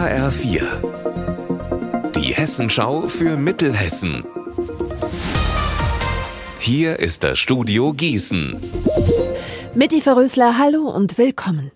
HR4. Die Hessenschau für Mittelhessen. Hier ist das Studio Gießen. Mitti Verrösler, hallo und willkommen.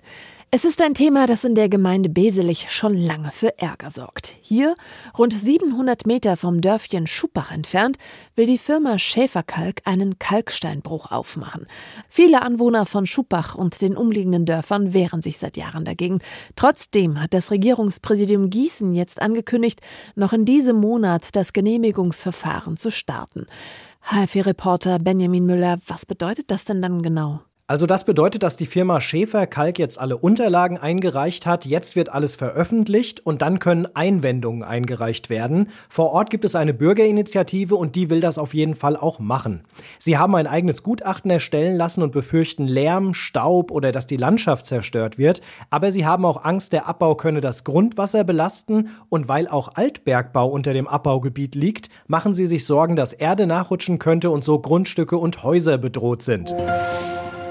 Es ist ein Thema, das in der Gemeinde Beselich schon lange für Ärger sorgt. Hier, rund 700 Meter vom Dörfchen Schupach entfernt, will die Firma Schäferkalk einen Kalksteinbruch aufmachen. Viele Anwohner von Schupach und den umliegenden Dörfern wehren sich seit Jahren dagegen. Trotzdem hat das Regierungspräsidium Gießen jetzt angekündigt, noch in diesem Monat das Genehmigungsverfahren zu starten. HFE-Reporter Benjamin Müller, was bedeutet das denn dann genau? Also das bedeutet, dass die Firma Schäfer Kalk jetzt alle Unterlagen eingereicht hat. Jetzt wird alles veröffentlicht und dann können Einwendungen eingereicht werden. Vor Ort gibt es eine Bürgerinitiative und die will das auf jeden Fall auch machen. Sie haben ein eigenes Gutachten erstellen lassen und befürchten Lärm, Staub oder dass die Landschaft zerstört wird. Aber sie haben auch Angst, der Abbau könne das Grundwasser belasten und weil auch Altbergbau unter dem Abbaugebiet liegt, machen sie sich Sorgen, dass Erde nachrutschen könnte und so Grundstücke und Häuser bedroht sind.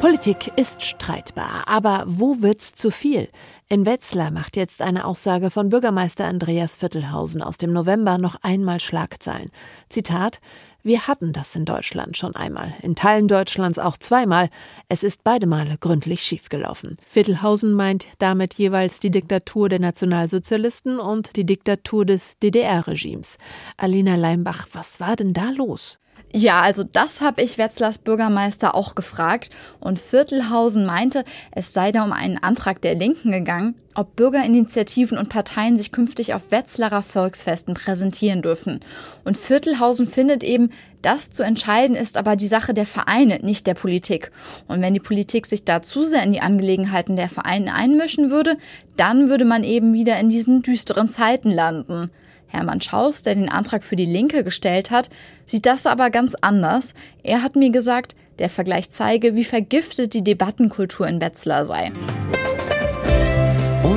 Politik ist streitbar, aber wo wird's zu viel? In Wetzlar macht jetzt eine Aussage von Bürgermeister Andreas Viertelhausen aus dem November noch einmal Schlagzeilen. Zitat Wir hatten das in Deutschland schon einmal, in Teilen Deutschlands auch zweimal. Es ist beide Male gründlich schiefgelaufen. Viertelhausen meint damit jeweils die Diktatur der Nationalsozialisten und die Diktatur des DDR-Regimes. Alina Leimbach, was war denn da los? Ja, also das habe ich Wetzlars Bürgermeister auch gefragt und Viertelhausen meinte, es sei da um einen Antrag der Linken gegangen, ob Bürgerinitiativen und Parteien sich künftig auf Wetzlarer Volksfesten präsentieren dürfen. Und Viertelhausen findet eben, das zu entscheiden ist aber die Sache der Vereine, nicht der Politik. Und wenn die Politik sich da zu sehr in die Angelegenheiten der Vereine einmischen würde, dann würde man eben wieder in diesen düsteren Zeiten landen. Hermann Schaus, der den Antrag für die Linke gestellt hat, sieht das aber ganz anders. Er hat mir gesagt, der Vergleich zeige, wie vergiftet die Debattenkultur in Wetzlar sei.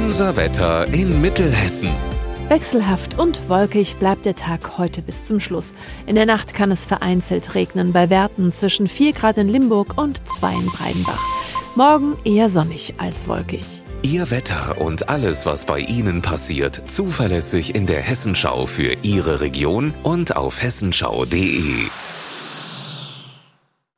Unser Wetter in Mittelhessen. Wechselhaft und wolkig bleibt der Tag heute bis zum Schluss. In der Nacht kann es vereinzelt regnen, bei Werten zwischen 4 Grad in Limburg und 2 in Breidenbach. Morgen eher sonnig als wolkig. Ihr Wetter und alles, was bei Ihnen passiert, zuverlässig in der Hessenschau für Ihre Region und auf hessenschau.de.